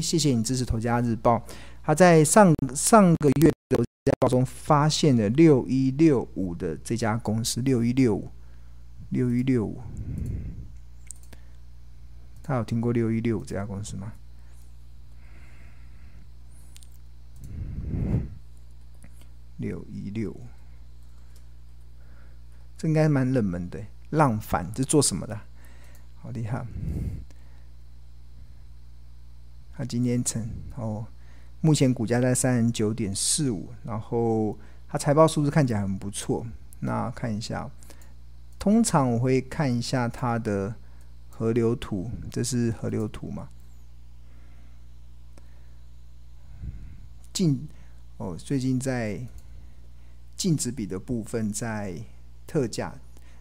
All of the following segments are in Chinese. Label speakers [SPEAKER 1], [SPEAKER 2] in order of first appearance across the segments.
[SPEAKER 1] 谢谢你支持《头家日报》。他在上上个月的《头家日报》中发现了六一六五的这家公司，六一六五，六一六五。他有听过六一六五这家公司吗？六一六五，这应该蛮冷门的。浪反这做什么的？好厉害！他今天成哦，目前股价在三十九点四五，然后他财报数字看起来很不错。那看一下，通常我会看一下它的河流图，这是河流图嘛？净哦，最近在净值比的部分在特价。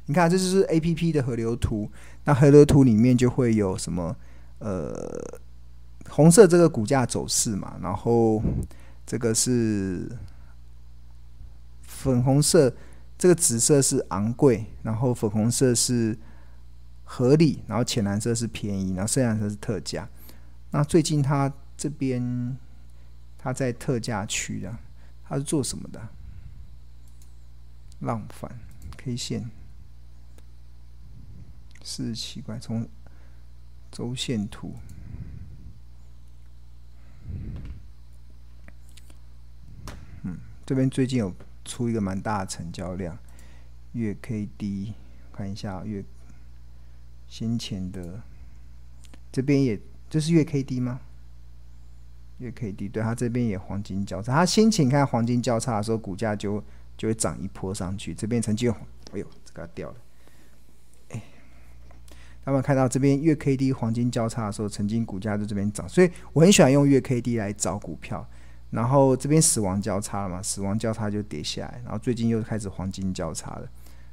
[SPEAKER 1] 你看，这就是 A P P 的河流图。那河流图里面就会有什么？呃，红色这个股价走势嘛，然后这个是粉红色，这个紫色是昂贵，然后粉红色是合理，然后浅蓝色是便宜，然后深蓝色是特价。那最近它这边它在特价区的，它是做什么的？浪帆 K 线。是奇怪，从周线图，嗯，这边最近有出一个蛮大的成交量，月 K D 看一下月先前的，这边也这是月 K D 吗？月 K D 对，它这边也黄金交叉，它先前看黄金交叉的时候，股价就就会涨一波上去，这边曾经，哎呦，这个掉了。他们看到这边月 K D 黄金交叉的时候，曾经股价在这边涨，所以我很喜欢用月 K D 来找股票。然后这边死亡交叉了嘛，死亡交叉就跌下来，然后最近又开始黄金交叉了，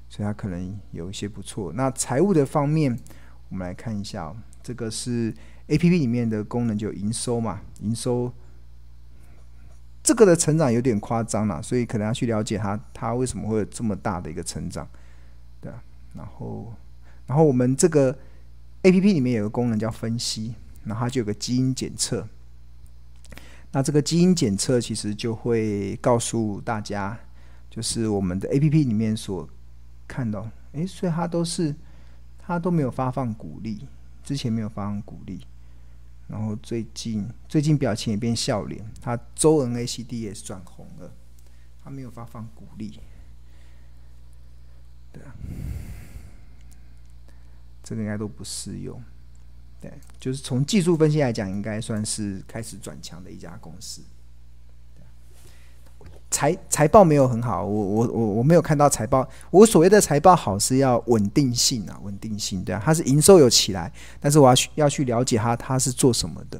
[SPEAKER 1] 所以它可能有一些不错。那财务的方面，我们来看一下，这个是 A P P 里面的功能，就营收嘛，营收这个的成长有点夸张了，所以可能要去了解它，它为什么会有这么大的一个成长，对，然后。然后我们这个 A P P 里面有个功能叫分析，然后它就有个基因检测。那这个基因检测其实就会告诉大家，就是我们的 A P P 里面所看到，诶，所以它都是它都没有发放股利，之前没有发放股利，然后最近最近表情也变笑脸，它周 N A C D 也是转红了，它没有发放股利，对啊。这个应该都不适用，对，就是从技术分析来讲，应该算是开始转强的一家公司。财财报没有很好，我我我我没有看到财报。我所谓的财报好是要稳定性啊，稳定性，对啊，它是营收有起来，但是我要去要去了解它，它是做什么的？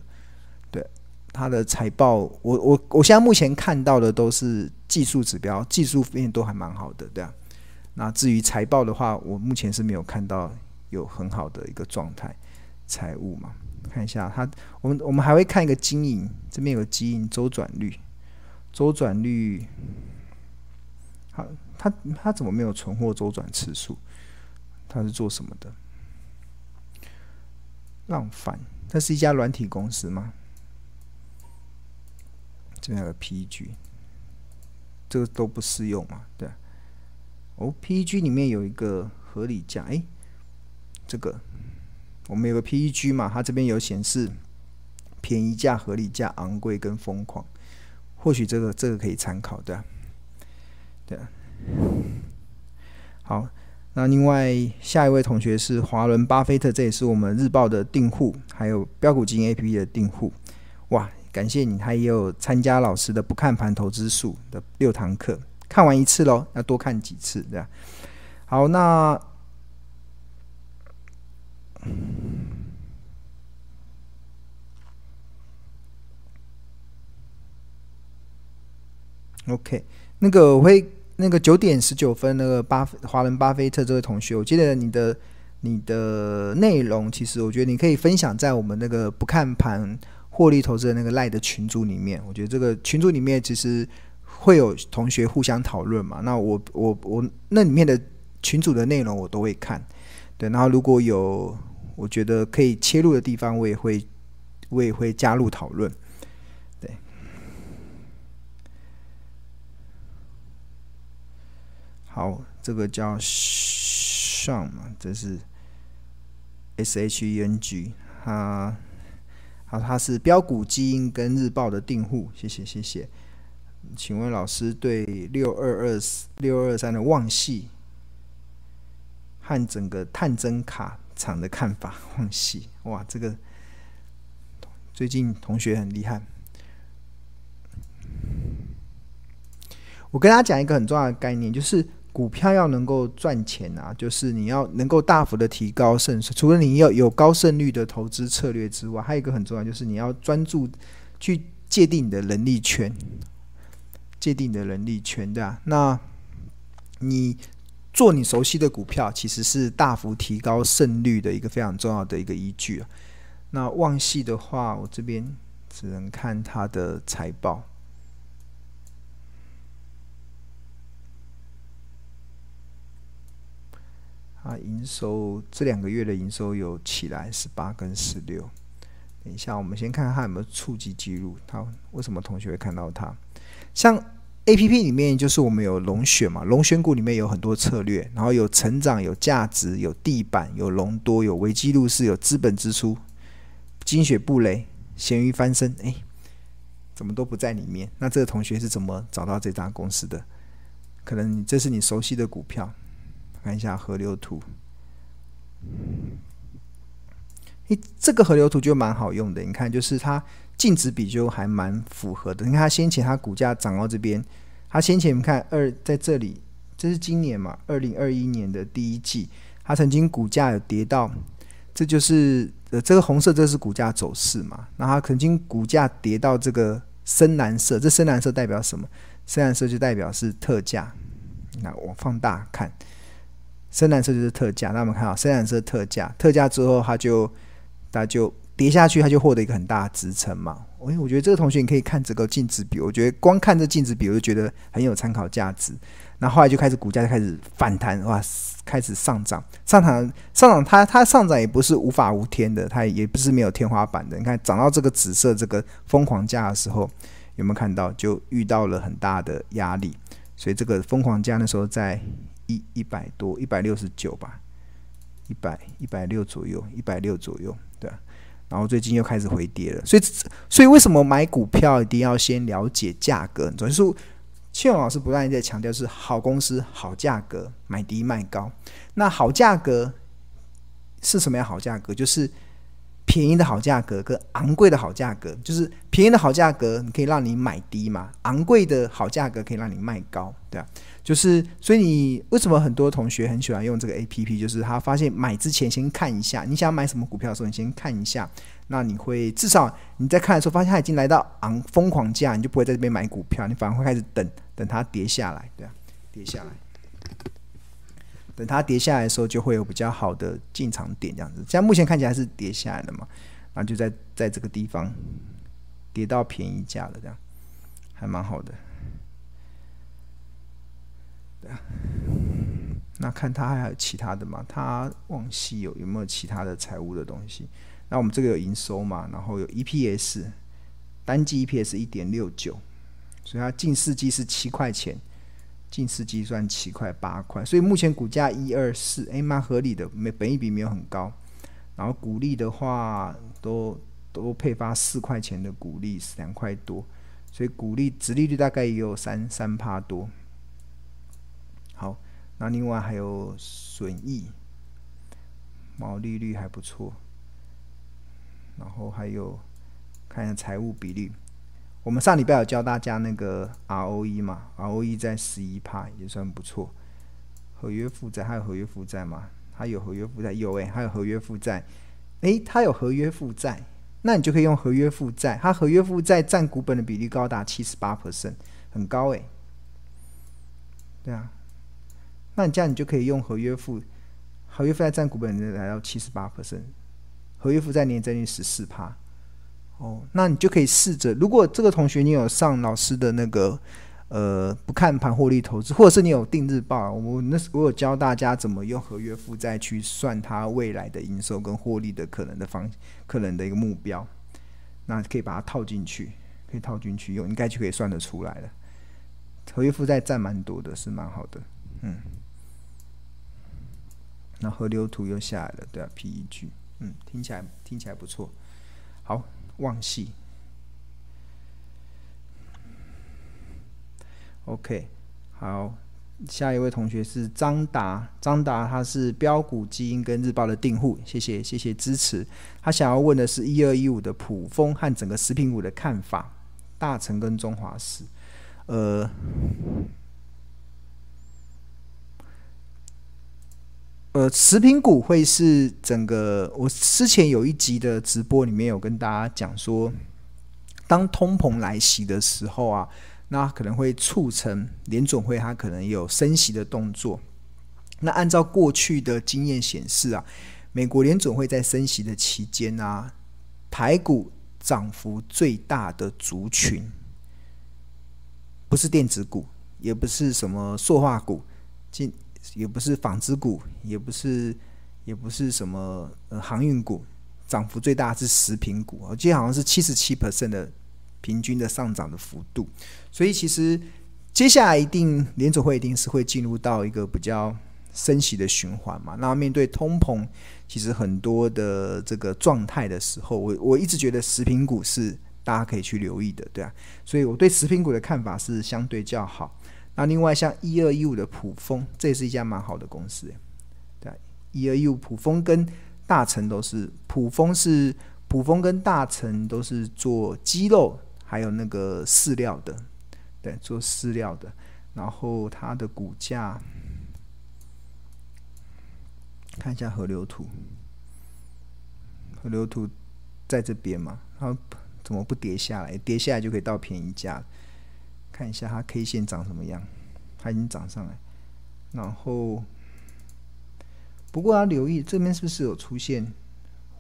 [SPEAKER 1] 对，它的财报，我我我现在目前看到的都是技术指标，技术面都还蛮好的，对啊。那至于财报的话，我目前是没有看到。有很好的一个状态，财务嘛，看一下它，我们我们还会看一个经营，这边有个经营周转率，周转率，好，它它怎么没有存货周转次数？它是做什么的？浪凡，它是一家软体公司吗？这边有个 PG，这个都不适用嘛？对，哦，PG 里面有一个合理价，哎。这个我们有个 PEG 嘛，它这边有显示便宜价、合理价、昂贵跟疯狂，或许这个这个可以参考的，对。好，那另外下一位同学是华伦巴菲特，这也是我们日报的订户，还有标股金 APP 的订户。哇，感谢你，他也有参加老师的不看盘投资术的六堂课，看完一次喽，要多看几次，对吧？好，那。OK，那个我会那个九点十九分，那个巴华伦巴菲特这位同学，我记得你的你的内容，其实我觉得你可以分享在我们那个不看盘获利投资的那个赖的群组里面。我觉得这个群组里面其实会有同学互相讨论嘛。那我我我那里面的群组的内容我都会看，对。然后如果有我觉得可以切入的地方，我也会我也会加入讨论。对，好，这个叫 Sean 嘛，这是 S H E N G，他好，他是标股基因跟日报的订户，谢谢谢谢。请问老师对六二二六二三的旺系和整个探针卡厂的看法？旺矽，哇，这个最近同学很厉害。我跟大家讲一个很重要的概念，就是股票要能够赚钱啊，就是你要能够大幅的提高胜率。除了你要有高胜率的投资策略之外，还有一个很重要，就是你要专注去界定你的能力圈。界定你的能力圈，对啊，那你做你熟悉的股票，其实是大幅提高胜率的一个非常重要的一个依据啊。那旺系的话，我这边只能看它的财报，啊，营收这两个月的营收有起来十八跟十六。等一下，我们先看看它有没有触及记录。它为什么同学会看到它？像 A P P 里面就是我们有龙选嘛，龙选股里面有很多策略，然后有成长、有价值、有地板、有龙多、有危机入市、有资本支出、精选布雷、咸鱼翻身，哎，怎么都不在里面？那这个同学是怎么找到这家公司的？可能这是你熟悉的股票，看一下河流图。诶，这个河流图就蛮好用的，你看，就是它。净值比就还蛮符合的。你看它先前它股价涨到这边，它先前你们看二在这里，这是今年嘛，二零二一年的第一季，它曾经股价有跌到，这就是呃这个红色这是股价走势嘛。那它曾经股价跌到这个深蓝色，这深蓝色代表什么？深蓝色就代表是特价。那我放大看，深蓝色就是特价。那我们看啊，深蓝色特价，特价之后它就它就。跌下去，它就获得一个很大的支撑嘛。我我觉得这个同学你可以看这个净值比，我觉得光看这净值比，我就觉得很有参考价值。那，后来就开始股价就开始反弹，哇，开始上涨，上涨上涨，它它上涨也不是无法无天的，它也不是没有天花板的。你看涨到这个紫色这个疯狂价的时候，有没有看到就遇到了很大的压力？所以这个疯狂价那时候在一一百多，一百六十九吧，一百一百六左右，一百六左右，对。然后最近又开始回跌了，所以所以为什么买股票一定要先了解价格？就是庆勇老师不断在强调，是好公司好价格，买低卖高。那好价格是什么样好价格？就是便宜的好价格跟昂贵的好价格。就是便宜的好价格，你可以让你买低嘛；昂贵的好价格可以让你卖高，对啊。就是，所以你为什么很多同学很喜欢用这个 APP？就是他发现买之前先看一下，你想买什么股票的时候，你先看一下，那你会至少你在看的时候发现它已经来到昂疯狂价，你就不会在这边买股票，你反而会开始等等它跌下来，对啊，跌下来，等它跌下来的时候就会有比较好的进场点，这样子。现在目前看起来是跌下来的嘛，然后就在在这个地方跌到便宜价了，这样还蛮好的。那看他还有其他的吗？他旺矽有有没有其他的财务的东西？那我们这个有营收嘛？然后有 EPS，单季 EPS 一点六九，所以它近四季是七块钱，近四季算七块八块，所以目前股价一二四，哎，蛮合理的，没本益比没有很高。然后股利的话，都都配发四块钱的股利，两块多，所以股利殖利率大概也有三三趴多。好，那另外还有损益，毛利率还不错，然后还有看一下财务比率，我们上礼拜有教大家那个 ROE 嘛，ROE 在十一趴也算不错。合约负债还有合约负债吗？还有合约负债有诶、欸，还有合约负债，诶，它有合约负债，那你就可以用合约负债，它合约负债占股本的比例高达七十八 percent，很高诶、欸。对啊。那你这样你就可以用合约负，合约负债占股本的来到七十八 percent，合约负债年增率十四趴，哦，那你就可以试着，如果这个同学你有上老师的那个呃不看盘获利投资，或者是你有订日报，我那我有教大家怎么用合约负债去算它未来的营收跟获利的可能的方可能的一个目标，那可以把它套进去，可以套进去用，应该就可以算得出来了。合约负债占蛮多的，是蛮好的，嗯。那河流图又下来了，对啊，PEG，嗯，听起来听起来不错。好，望系，OK，好。下一位同学是张达，张达他是标股基因跟日报的订户，谢谢谢谢支持。他想要问的是一二一五的普丰和整个食品股的看法，大成跟中华食，呃，食品股会是整个我之前有一集的直播里面有跟大家讲说，当通膨来袭的时候啊。那可能会促成联准会，它可能有升息的动作。那按照过去的经验显示啊，美国联准会在升息的期间啊，台股涨幅最大的族群，不是电子股，也不是什么塑化股，进也不是纺织股，也不是也不是什么呃航运股，涨幅最大是食品股，我记得好像是七十七 percent 的。平均的上涨的幅度，所以其实接下来一定联准会一定是会进入到一个比较升息的循环嘛。那面对通膨，其实很多的这个状态的时候，我我一直觉得食品股是大家可以去留意的，对啊。所以我对食品股的看法是相对较好。那另外像一二一五的普丰，这也是一家蛮好的公司，对，一二一五普丰跟大成都是普丰是普丰跟大成都是做鸡肉。还有那个饲料的，对，做饲料的，然后它的股价，看一下河流图，河流图在这边嘛，它怎么不跌下来？跌下来就可以到便宜价。看一下它 K 线长什么样，它已经涨上来，然后不过要留意这边是不是有出现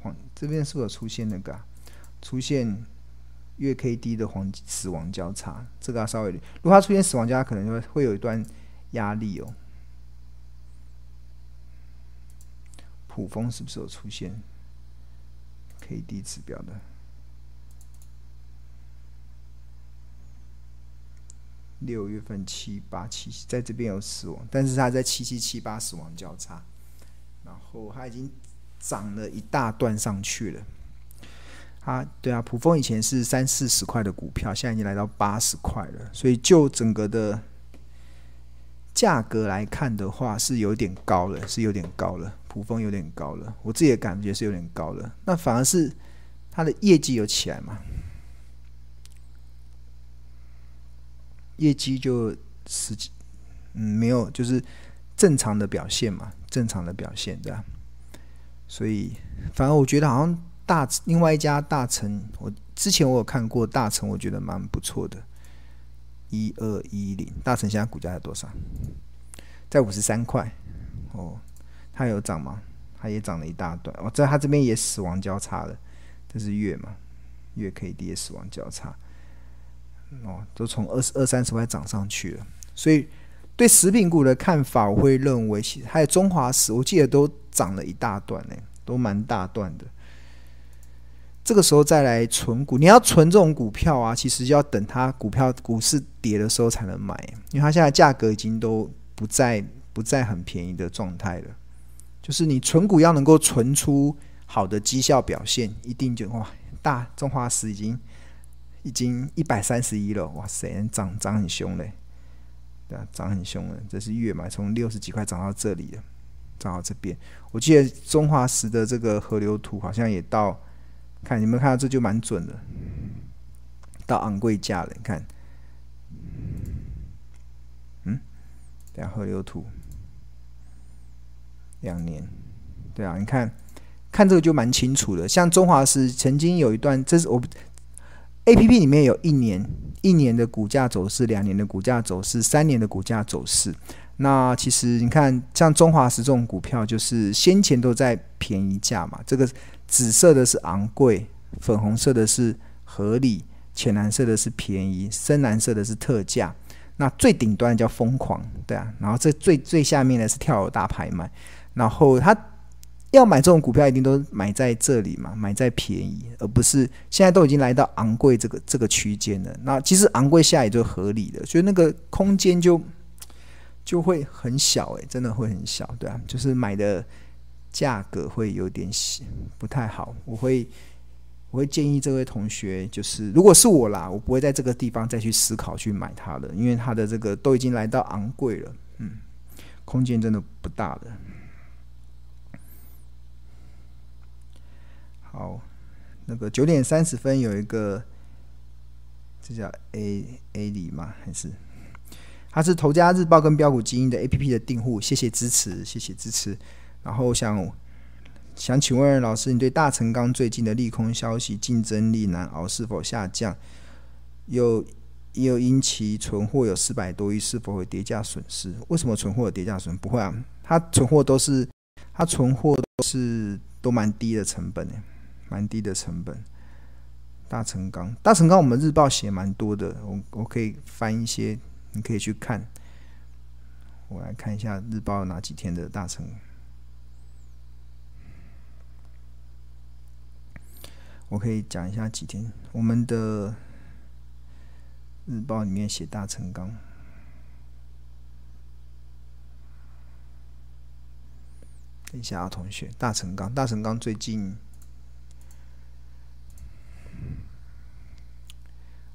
[SPEAKER 1] 黄？这边是不是有出现那个、出现？月 K D 的黄死亡交叉，这个要稍微，如果它出现死亡交叉，可能就会有一段压力哦。卜蜂是不是有出现 K D 指标的？六月份七八七，在这边有死亡，但是它在七七七八死亡交叉，然后它已经涨了一大段上去了。啊，对啊，普丰以前是三四十块的股票，现在已经来到八十块了。所以就整个的价格来看的话，是有点高了，是有点高了。普丰有点高了，我自己的感觉是有点高了。那反而是它的业绩有起来嘛？业绩就十几，嗯，没有，就是正常的表现嘛，正常的表现，对吧？所以，反而我觉得好像。大另外一家大成，我之前我有看过大成，我觉得蛮不错的。一二一零，大成现在股价在多少？在五十三块。哦，它有涨吗？它也涨了一大段。哦，在它这边也死亡交叉了，这是月嘛？月 K D 也死亡交叉。哦，都从二十二三十块涨上去了。所以对食品股的看法，我会认为，其实还有中华食，我记得都涨了一大段呢，都蛮大段的。这个时候再来存股，你要存这种股票啊，其实要等它股票股市跌的时候才能买，因为它现在价格已经都不在不在很便宜的状态了。就是你存股要能够存出好的绩效表现，一定就哇，大中华食已经已经一百三十一了，哇塞，涨涨很凶嘞，对啊，涨很凶了，这是月买从六十几块涨到这里了，涨到这边。我记得中华石的这个河流图好像也到。看你们看到这就蛮准的，到昂贵价了。你看，嗯，两河流图，两年，对啊，你看，看这个就蛮清楚的。像中华石曾经有一段，这是我 A P P 里面有一年一年的股价走势，两年的股价走势，三年的股价走势。那其实你看，像中华食这种股票，就是先前都在便宜价嘛，这个。紫色的是昂贵，粉红色的是合理，浅蓝色的是便宜，深蓝色的是特价。那最顶端叫疯狂，对啊。然后这最最下面的是跳楼大拍卖。然后它要买这种股票，一定都买在这里嘛，买在便宜，而不是现在都已经来到昂贵这个这个区间了。那其实昂贵下也就合理的，所以那个空间就就会很小，诶，真的会很小，对啊，就是买的价格会有点不太好。我会我会建议这位同学，就是如果是我啦，我不会在这个地方再去思考去买它了，因为它的这个都已经来到昂贵了，嗯，空间真的不大的。好，那个九点三十分有一个，这叫 A A 里吗？还是他是头家日报跟标股基因的 A P P 的订户，谢谢支持，谢谢支持。然后想想请问老师，你对大成钢最近的利空消息，竞争力难熬是否下降？又又因其存货有四百多亿，是否会跌价损失？为什么存货有跌价损？不会啊，他存货都是他存货都是都蛮低的成本蛮低的成本，大成钢，大成钢，我们日报写蛮多的，我我可以翻一些，你可以去看。我来看一下日报有哪几天的大成，我可以讲一下几天，我们的日报里面写大成钢。等一下啊，同学，大成钢，大成钢最近。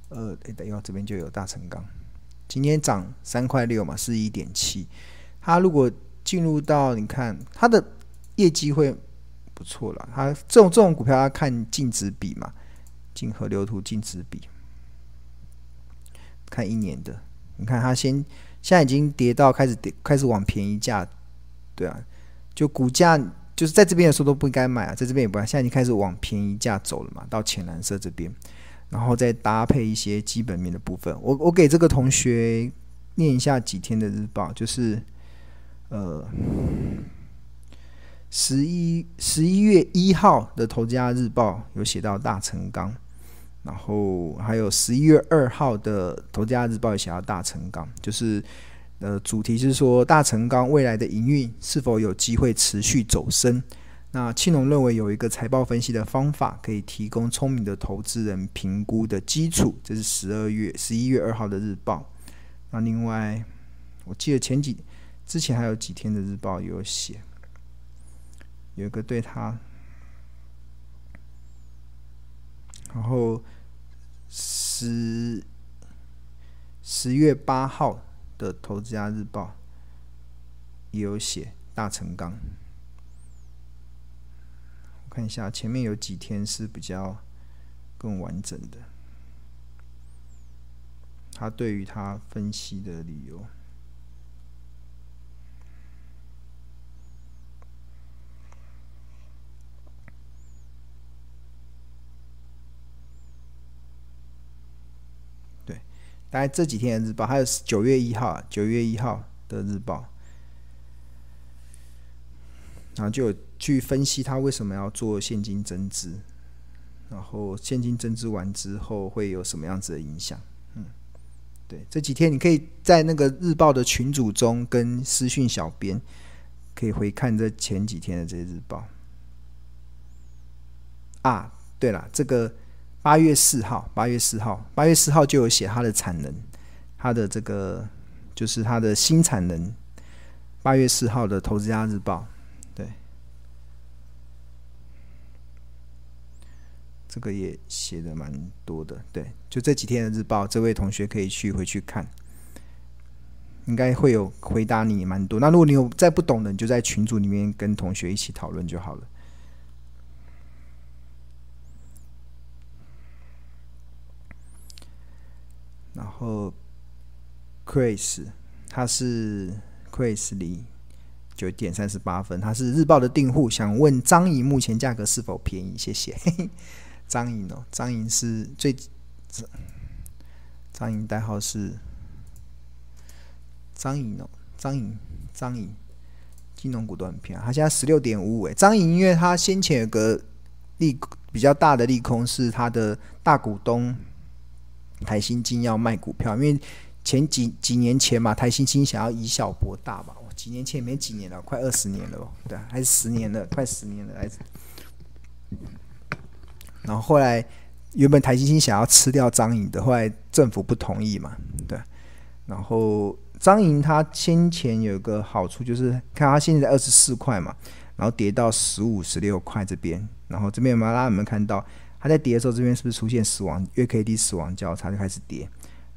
[SPEAKER 1] 呃，等一下，这边就有大成钢，今天涨三块六嘛，是一点七。它如果进入到，你看它的业绩会不错了。它这种这种股票要看净值比嘛，净河流图净值比，看一年的。你看它先现在已经跌到开始跌，开始往便宜价，对啊，就股价就是在这边的时候都不应该买啊，在这边也不该，现在已经开始往便宜价走了嘛，到浅蓝色这边。然后再搭配一些基本面的部分，我我给这个同学念一下几天的日报，就是呃十一十一月一号的《头家日报》有写到大成钢，然后还有十一月二号的《头家日报》有写到大成钢，就是呃主题是说大成钢未来的营运是否有机会持续走升。那庆隆认为有一个财报分析的方法，可以提供聪明的投资人评估的基础。这是十二月十一月二号的日报。那另外，我记得前几之前还有几天的日报有写，有一个对他，然后十十月八号的投资家日报也有写大成钢。看一下前面有几天是比较更完整的，他对于他分析的理由。对，大概这几天的日报，还有九月一号，九月一号的日报，然后就有。去分析他为什么要做现金增资，然后现金增资完之后会有什么样子的影响？嗯，对，这几天你可以在那个日报的群组中跟私讯小编，可以回看这前几天的这些日报。啊，对了，这个八月四号，八月四号，八月四号就有写它的产能，它的这个就是它的新产能。八月四号的投资家日报。这个也写的蛮多的，对，就这几天的日报，这位同学可以去回去看，应该会有回答你蛮多。那如果你有再不懂的，你就在群组里面跟同学一起讨论就好了。然后，Chris，他是 Chris 李九点三十八分，他是日报的订户，想问张怡目前价格是否便宜？谢谢。张颖哦，张颖是最张颖代号是张颖哦，张颖张颖，金融股都很偏，他现在十六点五五诶。张颖因为他先前有个利比较大的利空，是他的大股东台新金要卖股票，因为前几几年前嘛，台新金想要以小博大嘛，几年前没几年了，快二十年了哦，对，还是十年了，快十年了，还是。然后后来原本台积电想要吃掉彰银的，后来政府不同意嘛，对。然后彰银它先前有一个好处就是，看它现在二十四块嘛，然后跌到十五、十六块这边，然后这边有没有大家有没有看到？它在跌的时候，这边是不是出现死亡月 K D 死亡交叉就开始跌，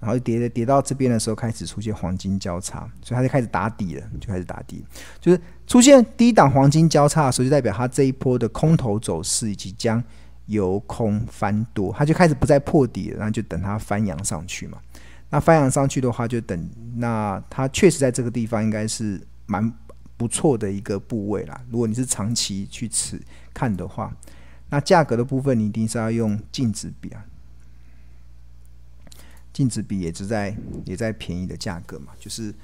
[SPEAKER 1] 然后跌的跌到这边的时候开始出现黄金交叉，所以它就开始打底了，就开始打底，就是出现低档黄金交叉的时候，就代表它这一波的空头走势以及将由空翻多，它就开始不再破底了，然后就等它翻扬上去嘛。那翻扬上去的话，就等那它确实在这个地方应该是蛮不错的一个部位啦。如果你是长期去持看的话。那价格的部分，你一定是要用净值比啊，净值比也是在也在便宜的价格嘛，就是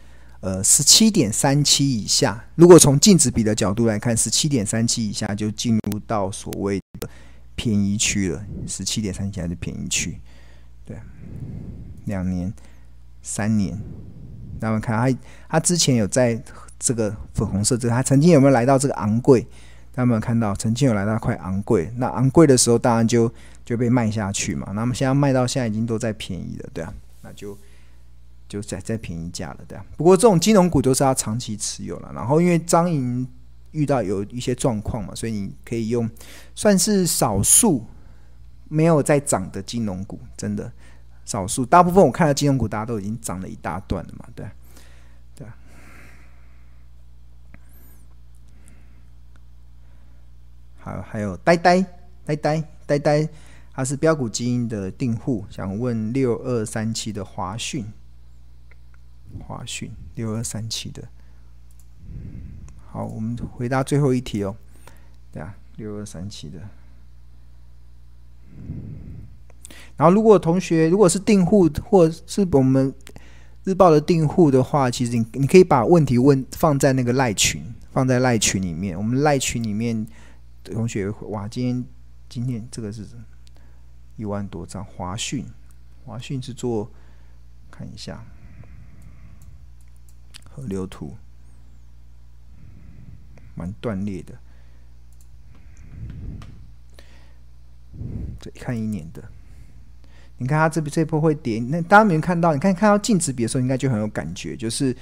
[SPEAKER 1] 呃十七点三七以下。如果从净值比的角度来看，十七点三七以下就进入到所谓便宜区了。十七点三七还是便宜区，对，两年、三年，那么看它它之前有在这个粉红色这个，它曾经有没有来到这个昂贵？他们看到曾经有来到快昂贵，那昂贵的时候当然就就被卖下去嘛。那么现在卖到现在已经都在便宜了，对啊，那就就在在便宜价了，对啊。不过这种金融股都是要长期持有了。然后因为彰银遇到有一些状况嘛，所以你可以用算是少数没有在涨的金融股，真的少数。大部分我看到金融股大家都已经涨了一大段了嘛，对对。还还有呆呆呆呆呆呆，他是标股基因的订户，想问六二三七的华讯，华讯六二三七的。好，我们回答最后一题哦。对啊，六二三七的。然后，如果同学如果是订户或是我们日报的订户的话，其实你你可以把问题问放在那个赖群，放在赖群里面，我们赖群里面。同学，哇，今天今天这个是一万多张华讯，华讯是做看一下河流图，蛮断裂的。这看一年的，你看它这这波会跌，那大家没有看到？你看看到净值比的时候，应该就很有感觉，就是。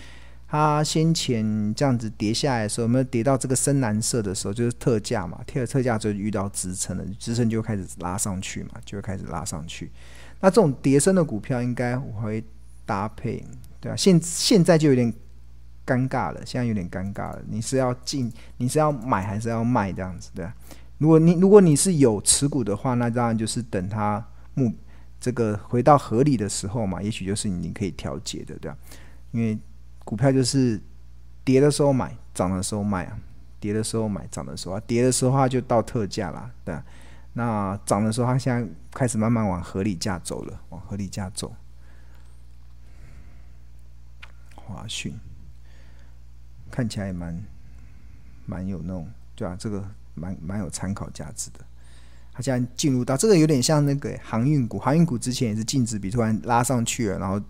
[SPEAKER 1] 它先前这样子跌下来的时候，有没有跌到这个深蓝色的时候，就是特价嘛，贴了特价就遇到支撑了，支撑就开始拉上去嘛，就会开始拉上去。那这种叠升的股票，应该我会搭配，对啊，现现在就有点尴尬了，现在有点尴尬了。你是要进，你是要买还是要卖这样子，的。如果你如果你是有持股的话，那当然就是等它目这个回到合理的时候嘛，也许就是你可以调节的，对啊，因为。股票就是跌的时候买，涨的时候卖啊。跌的时候买，涨的时候啊，跌的时候它就到特价啦，对啊。那涨的时候，它现在开始慢慢往合理价走了，往合理价走。华讯看起来也蛮蛮有那种，对啊，这个蛮蛮有参考价值的。它现在进入到这个有点像那个航运股，航运股之前也是净值比突然拉上去了，然后。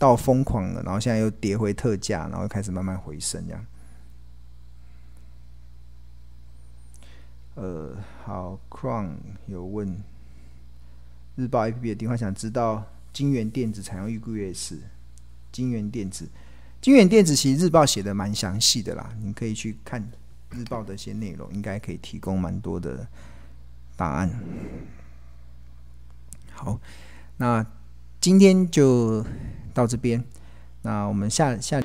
[SPEAKER 1] 到疯狂了，然后现在又跌回特价，然后开始慢慢回升，这样。呃，好，Crown 有问日报 APP 的电话，想知道金元电子采用预估月是京元电子，金远电子其实日报写的蛮详细的啦，你可以去看日报的一些内容，应该可以提供蛮多的答案。好，那今天就。到这边，那我们下下。